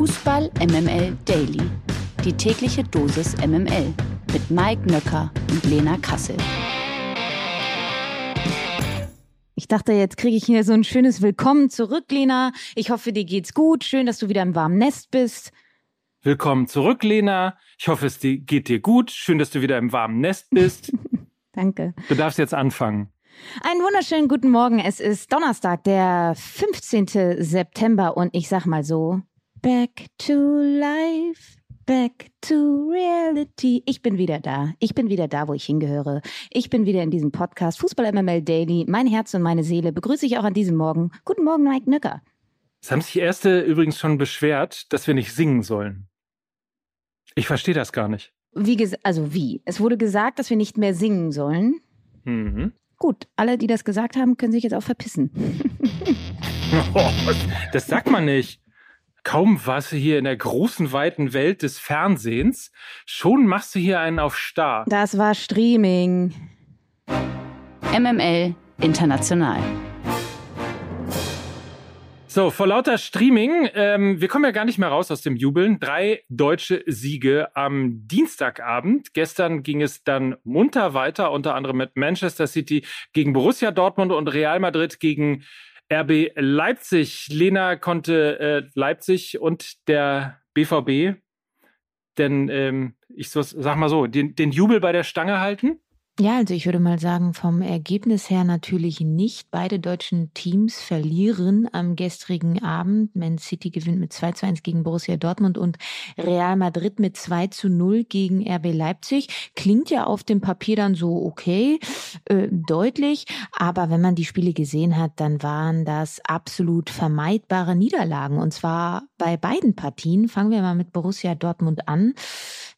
Fußball MML Daily. Die tägliche Dosis MML mit Mike Nöcker und Lena Kassel. Ich dachte, jetzt kriege ich hier so ein schönes Willkommen zurück, Lena. Ich hoffe, dir geht's gut. Schön, dass du wieder im warmen Nest bist. Willkommen zurück, Lena. Ich hoffe, es geht dir gut. Schön, dass du wieder im warmen Nest bist. Danke. Du darfst jetzt anfangen. Einen wunderschönen guten Morgen. Es ist Donnerstag, der 15. September und ich sag mal so, back to life. Back to reality. Ich bin wieder da. Ich bin wieder da, wo ich hingehöre. Ich bin wieder in diesem Podcast Fußball MML Daily. Mein Herz und meine Seele begrüße ich auch an diesem Morgen. Guten Morgen, Mike Nöcker. Es haben sich Erste übrigens schon beschwert, dass wir nicht singen sollen. Ich verstehe das gar nicht. Wie also wie? Es wurde gesagt, dass wir nicht mehr singen sollen. Mhm. Gut, alle, die das gesagt haben, können sich jetzt auch verpissen. das sagt man nicht. Kaum warst du hier in der großen, weiten Welt des Fernsehens, schon machst du hier einen auf Star. Das war Streaming. MML International. So, vor lauter Streaming, ähm, wir kommen ja gar nicht mehr raus aus dem Jubeln. Drei deutsche Siege am Dienstagabend. Gestern ging es dann munter weiter, unter anderem mit Manchester City gegen Borussia Dortmund und Real Madrid gegen RB Leipzig. Lena konnte äh, Leipzig und der BVB, denn ähm, ich sag mal so, den, den Jubel bei der Stange halten? Ja, also ich würde mal sagen, vom Ergebnis her natürlich nicht. Beide deutschen Teams verlieren am gestrigen Abend. Man City gewinnt mit 2 zu 1 gegen Borussia Dortmund und Real Madrid mit 2 zu 0 gegen RB Leipzig. Klingt ja auf dem Papier dann so okay, äh, deutlich. Aber wenn man die Spiele gesehen hat, dann waren das absolut vermeidbare Niederlagen. Und zwar bei beiden Partien. Fangen wir mal mit Borussia Dortmund an.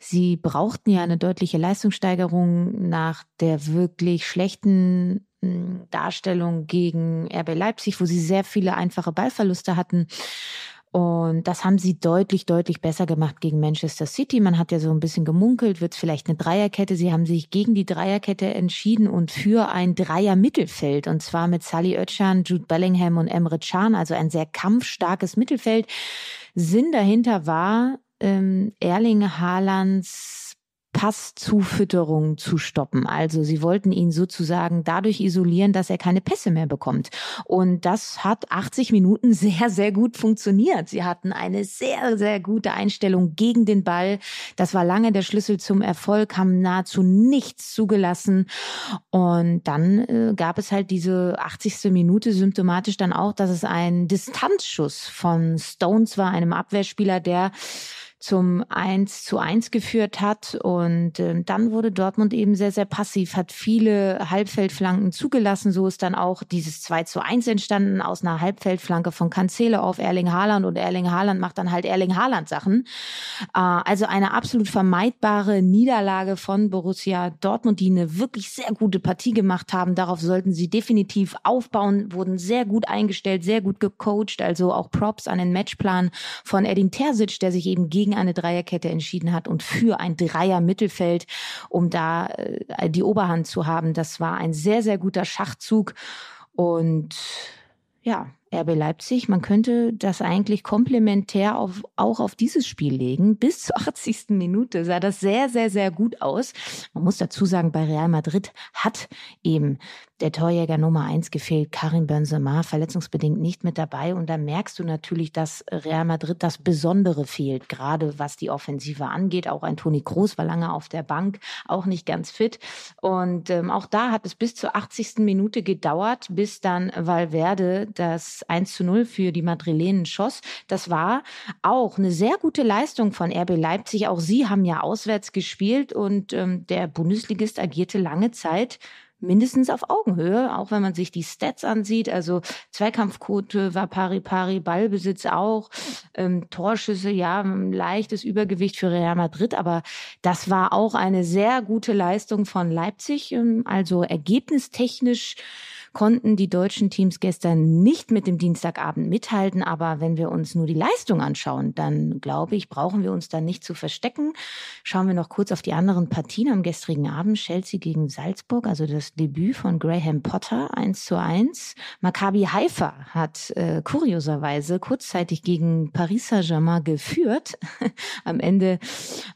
Sie brauchten ja eine deutliche Leistungssteigerung nach der wirklich schlechten hm, Darstellung gegen RB Leipzig, wo sie sehr viele einfache Ballverluste hatten. Und das haben sie deutlich, deutlich besser gemacht gegen Manchester City. Man hat ja so ein bisschen gemunkelt, wird es vielleicht eine Dreierkette. Sie haben sich gegen die Dreierkette entschieden und für ein Dreier-Mittelfeld. Und zwar mit Sally Özcan, Jude Bellingham und Emre Can, also ein sehr kampfstarkes Mittelfeld. Sinn dahinter war, ähm, Erling Haalands Passzufütterung zu stoppen. Also sie wollten ihn sozusagen dadurch isolieren, dass er keine Pässe mehr bekommt. Und das hat 80 Minuten sehr, sehr gut funktioniert. Sie hatten eine sehr, sehr gute Einstellung gegen den Ball. Das war lange der Schlüssel zum Erfolg, haben nahezu nichts zugelassen. Und dann äh, gab es halt diese 80. Minute symptomatisch dann auch, dass es ein Distanzschuss von Stones war, einem Abwehrspieler, der zum 1 zu 1 geführt hat. Und äh, dann wurde Dortmund eben sehr, sehr passiv, hat viele Halbfeldflanken zugelassen. So ist dann auch dieses 2 zu 1 entstanden aus einer Halbfeldflanke von Cancelo auf Erling Haaland und Erling Haaland macht dann halt Erling Haaland Sachen. Äh, also eine absolut vermeidbare Niederlage von Borussia Dortmund, die eine wirklich sehr gute Partie gemacht haben. Darauf sollten sie definitiv aufbauen, wurden sehr gut eingestellt, sehr gut gecoacht. Also auch Props an den Matchplan von Edin Terzic, der sich eben gegen gegen eine Dreierkette entschieden hat und für ein Dreier-Mittelfeld, um da äh, die Oberhand zu haben. Das war ein sehr, sehr guter Schachzug. Und ja, RB Leipzig, man könnte das eigentlich komplementär auf, auch auf dieses Spiel legen. Bis zur 80. Minute sah das sehr, sehr, sehr gut aus. Man muss dazu sagen, bei Real Madrid hat eben der Torjäger Nummer eins gefehlt, Karim Benzema, verletzungsbedingt nicht mit dabei. Und da merkst du natürlich, dass Real Madrid das Besondere fehlt, gerade was die Offensive angeht. Auch ein Toni Kroos war lange auf der Bank, auch nicht ganz fit. Und ähm, auch da hat es bis zur 80. Minute gedauert, bis dann Valverde das 1 zu 0 für die Madrilenen schoss. Das war auch eine sehr gute Leistung von RB Leipzig. Auch sie haben ja auswärts gespielt und ähm, der Bundesligist agierte lange Zeit mindestens auf Augenhöhe, auch wenn man sich die Stats ansieht. Also Zweikampfquote war pari pari, Ballbesitz auch, ähm, Torschüsse, ja, leichtes Übergewicht für Real Madrid, aber das war auch eine sehr gute Leistung von Leipzig. Ähm, also ergebnistechnisch konnten die deutschen Teams gestern nicht mit dem Dienstagabend mithalten. Aber wenn wir uns nur die Leistung anschauen, dann glaube ich, brauchen wir uns da nicht zu verstecken. Schauen wir noch kurz auf die anderen Partien am gestrigen Abend. Chelsea gegen Salzburg, also das Debüt von Graham Potter 1 zu 1. Maccabi Haifa hat äh, kurioserweise kurzzeitig gegen Paris Saint-Germain geführt. am Ende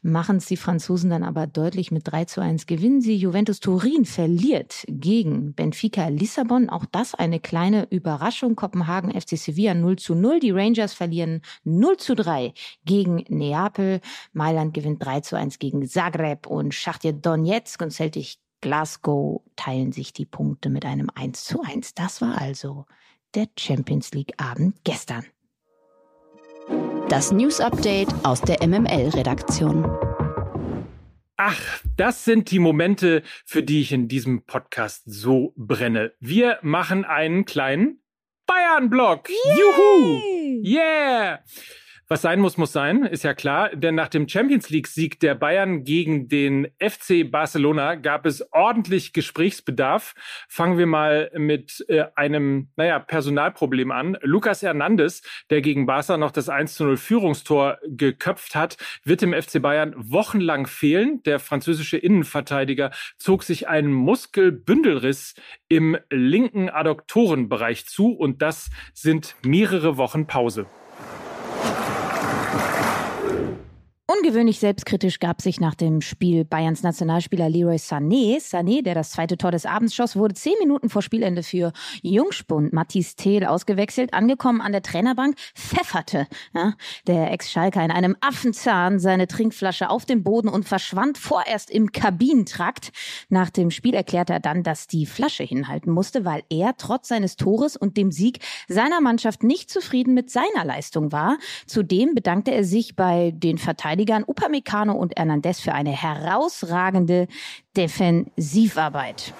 machen es die Franzosen dann aber deutlich mit 3 zu 1 gewinnen sie. Juventus Turin verliert gegen Benfica Lissabon. Auch das eine kleine Überraschung. Kopenhagen FC Sevilla 0 zu 0. Die Rangers verlieren 0 zu 3 gegen Neapel. Mailand gewinnt 3 zu 1 gegen Zagreb und Schachtja Donetsk und Celtic Glasgow teilen sich die Punkte mit einem 1 zu 1. Das war also der Champions League Abend gestern. Das News Update aus der MML-Redaktion. Ach, das sind die Momente, für die ich in diesem Podcast so brenne. Wir machen einen kleinen Bayern-Block. Juhu! Yeah! Was sein muss, muss sein, ist ja klar. Denn nach dem Champions League-Sieg der Bayern gegen den FC Barcelona gab es ordentlich Gesprächsbedarf. Fangen wir mal mit äh, einem, naja, Personalproblem an. Lucas Hernandez, der gegen Barca noch das 1 zu 0 Führungstor geköpft hat, wird im FC Bayern wochenlang fehlen. Der französische Innenverteidiger zog sich einen Muskelbündelriss im linken Adduktorenbereich zu und das sind mehrere Wochen Pause. Ungewöhnlich selbstkritisch gab sich nach dem Spiel Bayerns Nationalspieler Leroy Sané. Sané, der das zweite Tor des Abends schoss, wurde zehn Minuten vor Spielende für Jungspund Matthias Thiel ausgewechselt. Angekommen an der Trainerbank pfefferte ja, der Ex-Schalker in einem Affenzahn seine Trinkflasche auf den Boden und verschwand vorerst im Kabinentrakt. Nach dem Spiel erklärte er dann, dass die Flasche hinhalten musste, weil er trotz seines Tores und dem Sieg seiner Mannschaft nicht zufrieden mit seiner Leistung war. Zudem bedankte er sich bei den Verteidigern Verteidigern Upamecano und Hernandez für eine herausragende Defensivarbeit.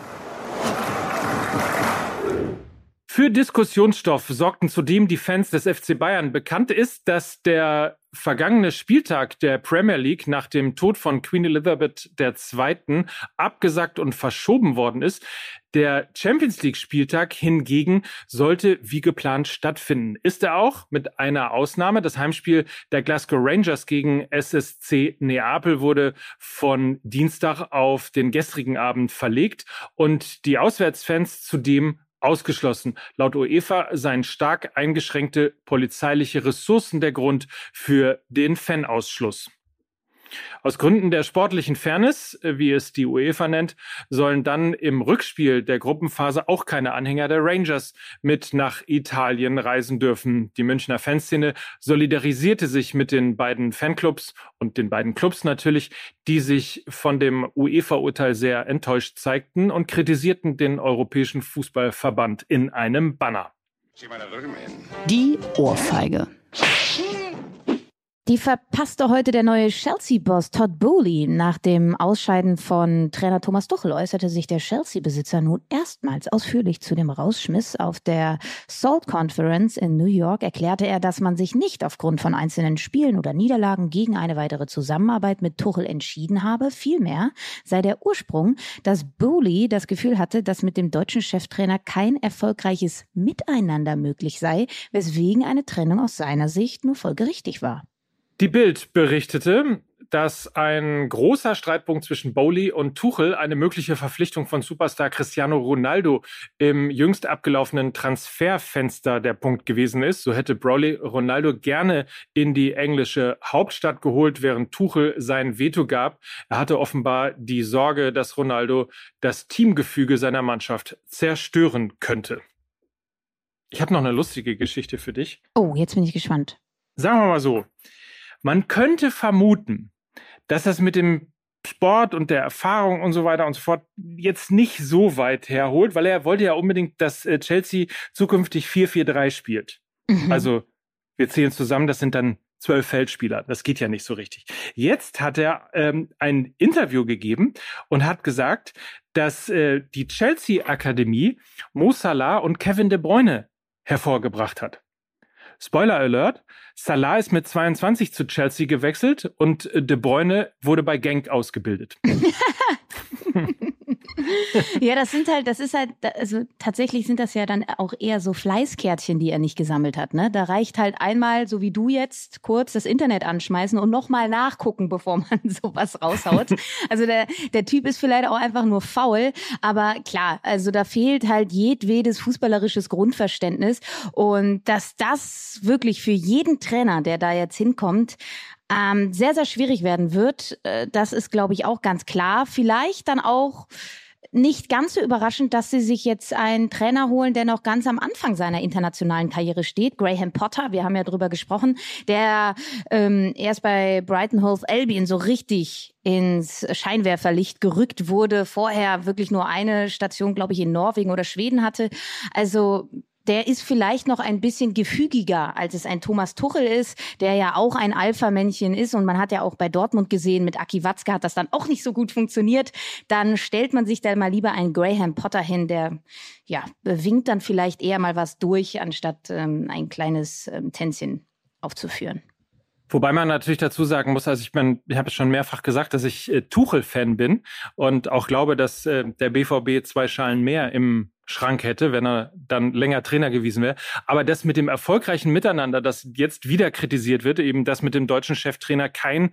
Für Diskussionsstoff sorgten zudem die Fans des FC Bayern. Bekannt ist, dass der vergangene Spieltag der Premier League nach dem Tod von Queen Elizabeth II. abgesagt und verschoben worden ist. Der Champions League Spieltag hingegen sollte wie geplant stattfinden. Ist er auch mit einer Ausnahme. Das Heimspiel der Glasgow Rangers gegen SSC Neapel wurde von Dienstag auf den gestrigen Abend verlegt und die Auswärtsfans zudem ausgeschlossen. Laut UEFA seien stark eingeschränkte polizeiliche Ressourcen der Grund für den Fanausschluss. Aus Gründen der sportlichen Fairness, äh, wie es die UEFA nennt, sollen dann im Rückspiel der Gruppenphase auch keine Anhänger der Rangers mit nach Italien reisen dürfen. Die Münchner Fanszene solidarisierte sich mit den beiden Fanclubs und den beiden Clubs natürlich, die sich von dem UEFA-Urteil sehr enttäuscht zeigten und kritisierten den Europäischen Fußballverband in einem Banner. Die Ohrfeige. Die verpasste heute der neue Chelsea-Boss Todd Bowley. Nach dem Ausscheiden von Trainer Thomas Tuchel äußerte sich der Chelsea-Besitzer nun erstmals ausführlich zu dem Rausschmiss. Auf der Salt Conference in New York erklärte er, dass man sich nicht aufgrund von einzelnen Spielen oder Niederlagen gegen eine weitere Zusammenarbeit mit Tuchel entschieden habe. Vielmehr sei der Ursprung, dass Bowley das Gefühl hatte, dass mit dem deutschen Cheftrainer kein erfolgreiches Miteinander möglich sei, weswegen eine Trennung aus seiner Sicht nur folgerichtig war. Die Bild berichtete, dass ein großer Streitpunkt zwischen Bowley und Tuchel eine mögliche Verpflichtung von Superstar Cristiano Ronaldo im jüngst abgelaufenen Transferfenster der Punkt gewesen ist. So hätte Browley Ronaldo gerne in die englische Hauptstadt geholt, während Tuchel sein Veto gab. Er hatte offenbar die Sorge, dass Ronaldo das Teamgefüge seiner Mannschaft zerstören könnte. Ich habe noch eine lustige Geschichte für dich. Oh, jetzt bin ich gespannt. Sagen wir mal so. Man könnte vermuten, dass das mit dem Sport und der Erfahrung und so weiter und so fort jetzt nicht so weit herholt, weil er wollte ja unbedingt, dass äh, Chelsea zukünftig 4-4-3 spielt. Mhm. Also wir zählen zusammen, das sind dann zwölf Feldspieler. Das geht ja nicht so richtig. Jetzt hat er ähm, ein Interview gegeben und hat gesagt, dass äh, die Chelsea-Akademie Mo Salah und Kevin De Bruyne hervorgebracht hat. Spoiler Alert, Salah ist mit 22 zu Chelsea gewechselt und De Bruyne wurde bei Genk ausgebildet. ja, das sind halt, das ist halt, also tatsächlich sind das ja dann auch eher so Fleißkärtchen, die er nicht gesammelt hat. Ne? Da reicht halt einmal, so wie du jetzt, kurz das Internet anschmeißen und nochmal nachgucken, bevor man sowas raushaut. Also der, der Typ ist vielleicht auch einfach nur faul, aber klar, also da fehlt halt jedwedes fußballerisches Grundverständnis und dass das wirklich für jeden Trainer, der da jetzt hinkommt, ähm, sehr, sehr schwierig werden wird. Äh, das ist, glaube ich, auch ganz klar. Vielleicht dann auch nicht ganz so überraschend, dass sie sich jetzt einen Trainer holen, der noch ganz am Anfang seiner internationalen Karriere steht. Graham Potter, wir haben ja drüber gesprochen, der ähm, erst bei Brighton Hove Albion so richtig ins Scheinwerferlicht gerückt wurde, vorher wirklich nur eine Station, glaube ich, in Norwegen oder Schweden hatte. Also der ist vielleicht noch ein bisschen gefügiger, als es ein Thomas Tuchel ist, der ja auch ein Alpha-Männchen ist. Und man hat ja auch bei Dortmund gesehen, mit Aki Watzke hat das dann auch nicht so gut funktioniert. Dann stellt man sich da mal lieber einen Graham Potter hin, der ja winkt dann vielleicht eher mal was durch, anstatt ähm, ein kleines ähm, Tänzchen aufzuführen. Wobei man natürlich dazu sagen muss, also ich meine, ich habe es schon mehrfach gesagt, dass ich äh, Tuchel-Fan bin und auch glaube, dass äh, der BVB zwei Schalen mehr im Schrank hätte, wenn er dann länger Trainer gewesen wäre. Aber das mit dem erfolgreichen Miteinander, das jetzt wieder kritisiert wird, eben dass mit dem deutschen Cheftrainer kein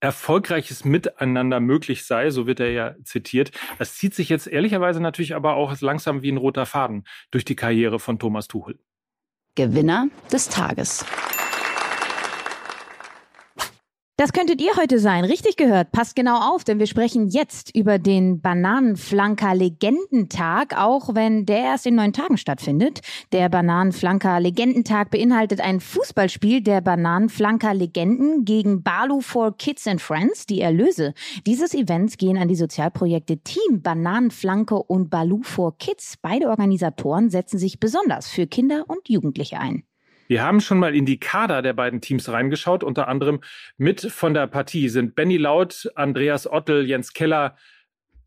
erfolgreiches Miteinander möglich sei, so wird er ja zitiert. Das zieht sich jetzt ehrlicherweise natürlich aber auch langsam wie ein roter Faden durch die Karriere von Thomas Tuchel. Gewinner des Tages. Das könntet ihr heute sein. Richtig gehört. Passt genau auf, denn wir sprechen jetzt über den Bananenflanker Legendentag, auch wenn der erst in neun Tagen stattfindet. Der Bananenflanker Legendentag beinhaltet ein Fußballspiel der Bananenflanker Legenden gegen Balu for Kids and Friends. Die Erlöse dieses Events gehen an die Sozialprojekte Team Bananenflanke und Balu for Kids. Beide Organisatoren setzen sich besonders für Kinder und Jugendliche ein. Wir haben schon mal in die Kader der beiden Teams reingeschaut. Unter anderem mit von der Partie sind Benny Laut, Andreas Ottel, Jens Keller,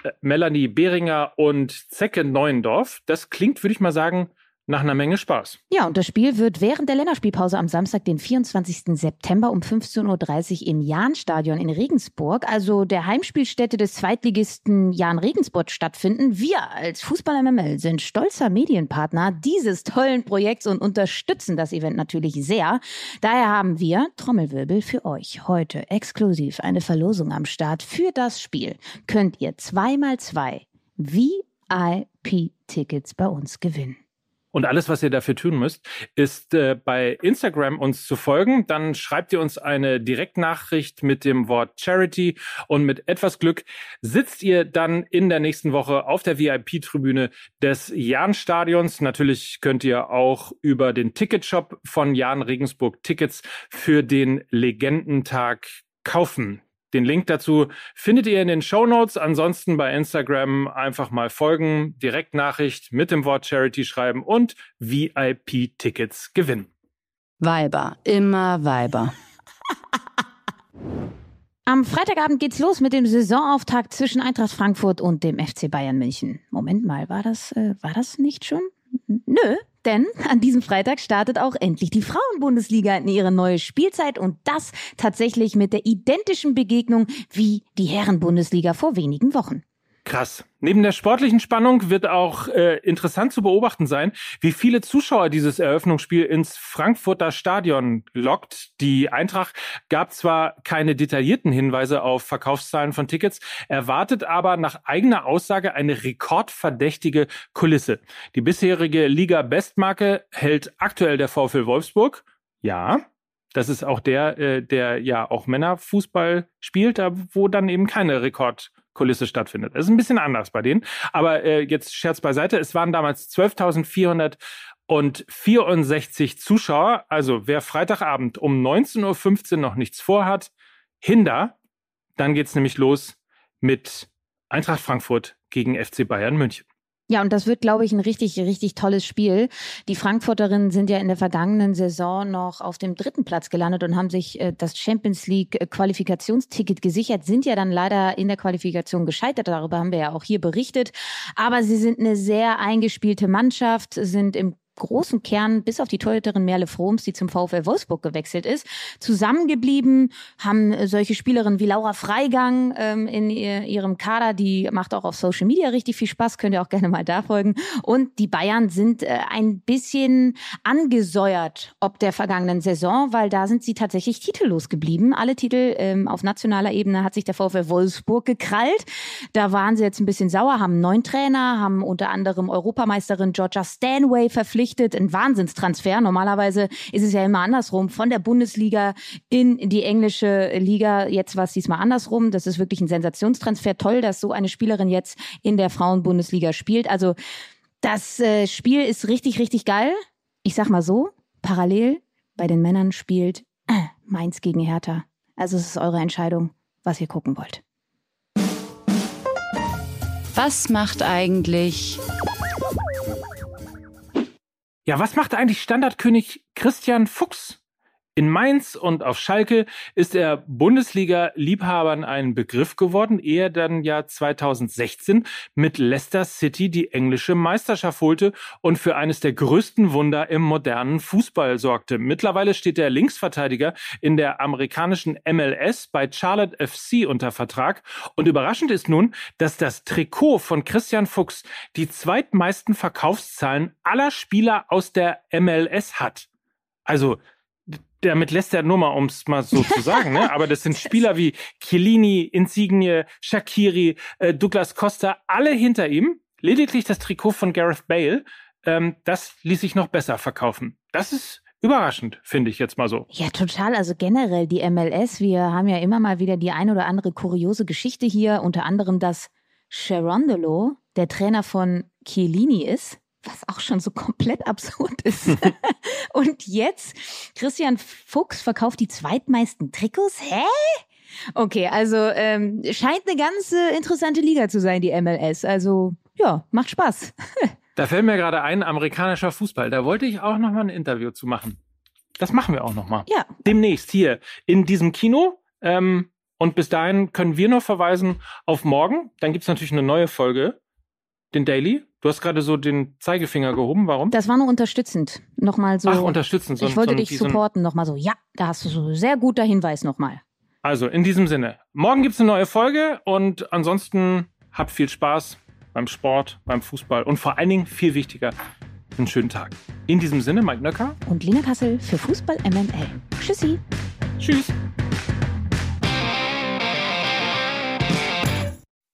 äh, Melanie Behringer und Zecke Neuendorf. Das klingt, würde ich mal sagen, nach einer Menge Spaß. Ja, und das Spiel wird während der Länderspielpause am Samstag, den 24. September um 15.30 Uhr im Jahnstadion in Regensburg, also der Heimspielstätte des Zweitligisten Jahn Regensburg, stattfinden. Wir als Fußball MML sind stolzer Medienpartner dieses tollen Projekts und unterstützen das Event natürlich sehr. Daher haben wir, Trommelwirbel, für euch heute exklusiv eine Verlosung am Start für das Spiel. Könnt ihr zweimal zwei VIP-Tickets bei uns gewinnen. Und alles, was ihr dafür tun müsst, ist äh, bei Instagram uns zu folgen. Dann schreibt ihr uns eine Direktnachricht mit dem Wort Charity und mit etwas Glück sitzt ihr dann in der nächsten Woche auf der VIP-Tribüne des Jahn-Stadions. Natürlich könnt ihr auch über den Ticketshop von Jahn Regensburg Tickets für den Legendentag kaufen. Den Link dazu findet ihr in den Show Notes. Ansonsten bei Instagram einfach mal folgen, Direktnachricht mit dem Wort Charity schreiben und VIP-Tickets gewinnen. Weiber, immer Weiber. Am Freitagabend geht's los mit dem Saisonauftakt zwischen Eintracht Frankfurt und dem FC Bayern München. Moment mal, war das, äh, war das nicht schon? Nö, denn an diesem Freitag startet auch endlich die Frauenbundesliga in ihre neue Spielzeit und das tatsächlich mit der identischen Begegnung wie die Herrenbundesliga vor wenigen Wochen. Krass. Neben der sportlichen Spannung wird auch äh, interessant zu beobachten sein, wie viele Zuschauer dieses Eröffnungsspiel ins Frankfurter Stadion lockt. Die Eintracht gab zwar keine detaillierten Hinweise auf Verkaufszahlen von Tickets, erwartet aber nach eigener Aussage eine rekordverdächtige Kulisse. Die bisherige Liga-Bestmarke hält aktuell der VfL Wolfsburg. Ja, das ist auch der, äh, der ja auch Männerfußball spielt, wo dann eben keine Rekord Kulisse stattfindet. Das ist ein bisschen anders bei denen. Aber äh, jetzt Scherz beiseite, es waren damals 12.464 Zuschauer. Also wer Freitagabend um 19.15 Uhr noch nichts vorhat, hinder. Dann geht's nämlich los mit Eintracht Frankfurt gegen FC Bayern München. Ja, und das wird, glaube ich, ein richtig, richtig tolles Spiel. Die Frankfurterinnen sind ja in der vergangenen Saison noch auf dem dritten Platz gelandet und haben sich äh, das Champions League äh, Qualifikationsticket gesichert, sind ja dann leider in der Qualifikation gescheitert. Darüber haben wir ja auch hier berichtet. Aber sie sind eine sehr eingespielte Mannschaft, sind im großen Kern, bis auf die Torhüterin Merle Froms, die zum VfL Wolfsburg gewechselt ist, zusammengeblieben, haben äh, solche Spielerinnen wie Laura Freigang ähm, in ihr, ihrem Kader, die macht auch auf Social Media richtig viel Spaß, könnt ihr auch gerne mal da folgen. Und die Bayern sind äh, ein bisschen angesäuert ob der vergangenen Saison, weil da sind sie tatsächlich titellos geblieben. Alle Titel ähm, auf nationaler Ebene hat sich der VfL Wolfsburg gekrallt. Da waren sie jetzt ein bisschen sauer, haben neuen Trainer, haben unter anderem Europameisterin Georgia Stanway verpflichtet. Ein Wahnsinnstransfer. Normalerweise ist es ja immer andersrum. Von der Bundesliga in die englische Liga. Jetzt war es diesmal andersrum. Das ist wirklich ein Sensationstransfer. Toll, dass so eine Spielerin jetzt in der Frauenbundesliga spielt. Also das äh, Spiel ist richtig, richtig geil. Ich sag mal so, parallel bei den Männern spielt äh, Mainz gegen Hertha. Also es ist eure Entscheidung, was ihr gucken wollt. Was macht eigentlich ja, was macht eigentlich Standardkönig Christian Fuchs? In Mainz und auf Schalke ist er Bundesliga-Liebhabern ein Begriff geworden, ehe er dann ja 2016 mit Leicester City die englische Meisterschaft holte und für eines der größten Wunder im modernen Fußball sorgte. Mittlerweile steht der Linksverteidiger in der amerikanischen MLS bei Charlotte FC unter Vertrag. Und überraschend ist nun, dass das Trikot von Christian Fuchs die zweitmeisten Verkaufszahlen aller Spieler aus der MLS hat. Also damit lässt er nur mal, um es mal so zu sagen, ne? aber das sind Spieler wie Chiellini, Insigne, Shakiri, äh, Douglas Costa, alle hinter ihm. Lediglich das Trikot von Gareth Bale, ähm, das ließ sich noch besser verkaufen. Das ist überraschend, finde ich jetzt mal so. Ja, total. Also generell die MLS, wir haben ja immer mal wieder die ein oder andere kuriose Geschichte hier, unter anderem, dass Sherondolo der Trainer von Chiellini ist was auch schon so komplett absurd ist. und jetzt, Christian Fuchs verkauft die zweitmeisten Trikots? Hä? Okay, also ähm, scheint eine ganz äh, interessante Liga zu sein, die MLS. Also ja, macht Spaß. da fällt mir gerade ein, amerikanischer Fußball. Da wollte ich auch noch mal ein Interview zu machen. Das machen wir auch noch mal. Ja. Demnächst hier in diesem Kino. Ähm, und bis dahin können wir noch verweisen auf morgen. Dann gibt's natürlich eine neue Folge, den Daily. Du hast gerade so den Zeigefinger gehoben. Warum? Das war nur unterstützend. Nochmal so. Ach, unterstützend. So, ich wollte so dich supporten. Nochmal so. Ja, da hast du so sehr guter Hinweis nochmal. Also, in diesem Sinne. Morgen gibt's eine neue Folge und ansonsten habt viel Spaß beim Sport, beim Fußball und vor allen Dingen viel wichtiger, einen schönen Tag. In diesem Sinne, Mike Nöcker. Und Lina Kassel für Fußball MML. Tschüssi. Tschüss.